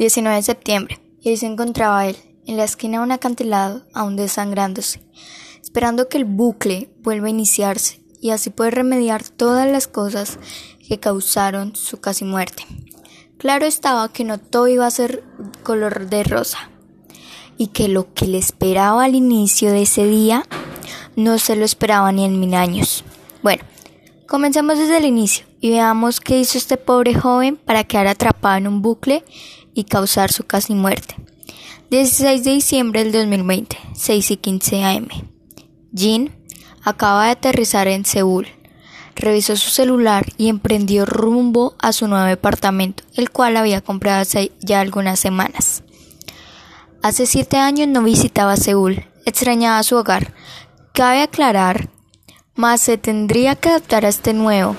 19 de septiembre, y ahí se encontraba él, en la esquina de un acantilado, aún desangrándose, esperando que el bucle vuelva a iniciarse y así poder remediar todas las cosas que causaron su casi muerte. Claro estaba que no todo iba a ser color de rosa, y que lo que le esperaba al inicio de ese día no se lo esperaba ni en mil años. Bueno, comencemos desde el inicio y veamos qué hizo este pobre joven para quedar atrapado en un bucle y causar su casi muerte. 16 de diciembre del 2020, 6 y 15 am. Jin acaba de aterrizar en Seúl. Revisó su celular y emprendió rumbo a su nuevo departamento, el cual había comprado hace ya algunas semanas. Hace siete años no visitaba Seúl, extrañaba su hogar. Cabe aclarar, más se tendría que adaptar a este nuevo,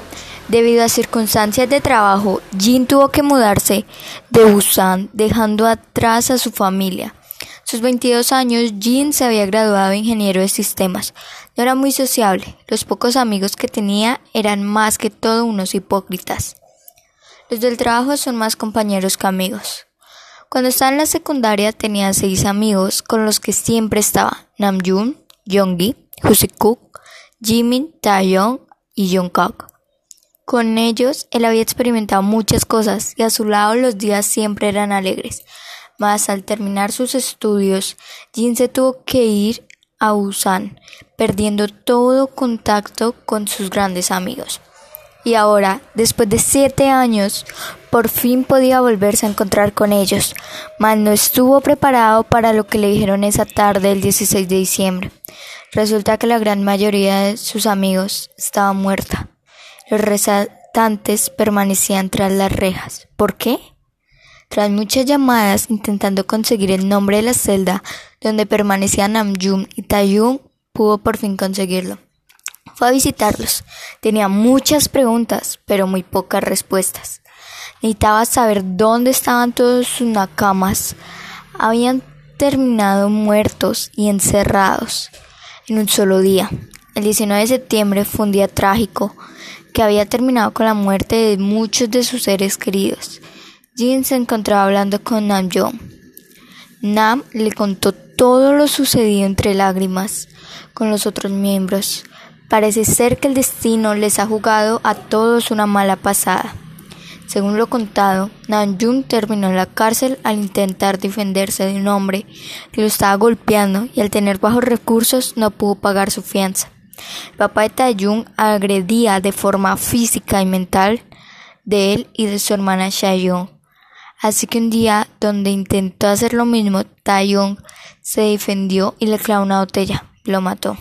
Debido a circunstancias de trabajo, Jin tuvo que mudarse de Busan, dejando atrás a su familia. A sus 22 años, Jin se había graduado de ingeniero de sistemas. No era muy sociable. Los pocos amigos que tenía eran más que todo unos hipócritas. Los del trabajo son más compañeros que amigos. Cuando estaba en la secundaria tenía seis amigos con los que siempre estaba Namjoon, Yonggi, Husikuk, Jimin, Taeyong y Jungkook. Con ellos él había experimentado muchas cosas y a su lado los días siempre eran alegres. Mas al terminar sus estudios, Jin se tuvo que ir a Busan, perdiendo todo contacto con sus grandes amigos. Y ahora, después de siete años, por fin podía volverse a encontrar con ellos, mas no estuvo preparado para lo que le dijeron esa tarde del 16 de diciembre. Resulta que la gran mayoría de sus amigos estaba muerta. Los resaltantes permanecían tras las rejas. ¿Por qué? Tras muchas llamadas intentando conseguir el nombre de la celda donde permanecían Namjoon y Taeyong, pudo por fin conseguirlo. Fue a visitarlos. Tenía muchas preguntas, pero muy pocas respuestas. Necesitaba saber dónde estaban todos sus nakamas. Habían terminado muertos y encerrados en un solo día. El 19 de septiembre fue un día trágico que había terminado con la muerte de muchos de sus seres queridos. Jin se encontraba hablando con Nam Jong. Nam le contó todo lo sucedido entre lágrimas con los otros miembros. Parece ser que el destino les ha jugado a todos una mala pasada. Según lo contado, Jung terminó en la cárcel al intentar defenderse de un hombre que lo estaba golpeando y al tener bajos recursos no pudo pagar su fianza. El papá de Taeyong agredía de forma física y mental de él y de su hermana Shayong. Así que un día, donde intentó hacer lo mismo, Taeyong se defendió y le clavó una botella. Lo mató.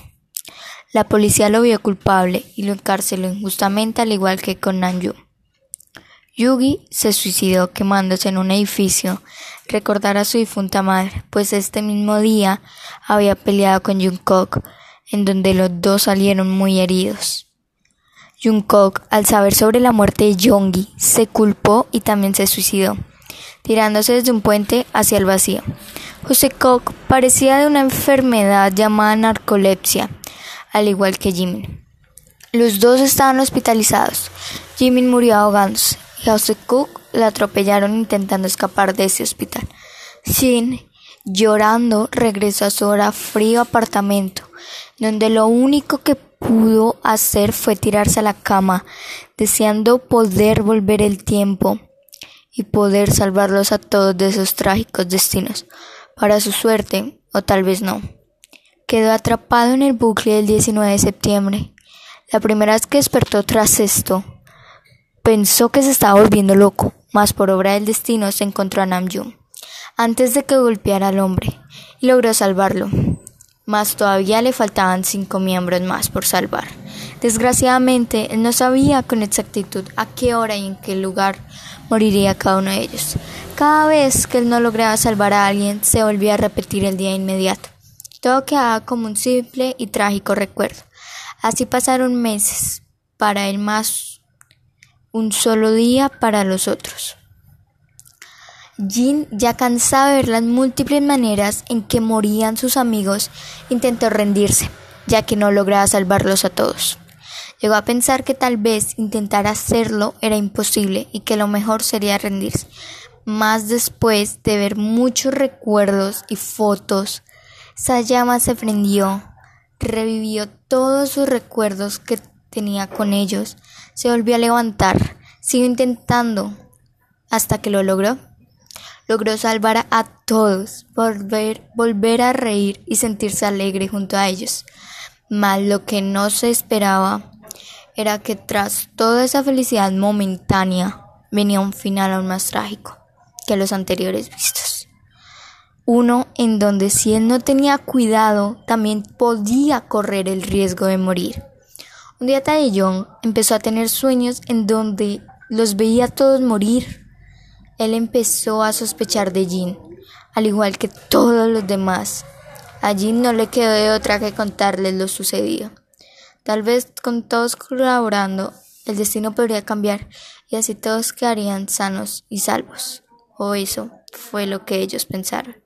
La policía lo vio culpable y lo encarceló injustamente al igual que con Nanju. Yugi se suicidó quemándose en un edificio, recordar a su difunta madre, pues este mismo día había peleado con Jungkook en donde los dos salieron muy heridos. Jungkook, al saber sobre la muerte de Yonggi, se culpó y también se suicidó, tirándose desde un puente hacia el vacío. José Koch parecía de una enfermedad llamada narcolepsia, al igual que Jimin. Los dos estaban hospitalizados. Jimin murió ahogándose José Cook le atropellaron intentando escapar de ese hospital. Shin, llorando, regresó a su hora frío apartamento donde lo único que pudo hacer fue tirarse a la cama, deseando poder volver el tiempo y poder salvarlos a todos de esos trágicos destinos. Para su suerte, o tal vez no, quedó atrapado en el bucle del 19 de septiembre. La primera vez que despertó tras esto, pensó que se estaba volviendo loco, mas por obra del destino se encontró a Namjoon antes de que golpeara al hombre y logró salvarlo mas todavía le faltaban cinco miembros más por salvar. Desgraciadamente, él no sabía con exactitud a qué hora y en qué lugar moriría cada uno de ellos. Cada vez que él no lograba salvar a alguien, se volvía a repetir el día inmediato. Todo quedaba como un simple y trágico recuerdo. Así pasaron meses, para él más un solo día para los otros. Jin, ya cansado de ver las múltiples maneras en que morían sus amigos, intentó rendirse, ya que no lograba salvarlos a todos. Llegó a pensar que tal vez intentar hacerlo era imposible y que lo mejor sería rendirse. Más después de ver muchos recuerdos y fotos, esa llama se prendió, revivió todos sus recuerdos que tenía con ellos, se volvió a levantar, siguió intentando hasta que lo logró. Logró salvar a todos, volver, volver a reír y sentirse alegre junto a ellos. Mas lo que no se esperaba era que tras toda esa felicidad momentánea venía un final aún más trágico que los anteriores vistos. Uno en donde si él no tenía cuidado también podía correr el riesgo de morir. Un día Taeyong empezó a tener sueños en donde los veía todos morir. Él empezó a sospechar de Jin, al igual que todos los demás. A Jin no le quedó de otra que contarles lo sucedido. Tal vez con todos colaborando, el destino podría cambiar y así todos quedarían sanos y salvos. O eso fue lo que ellos pensaron.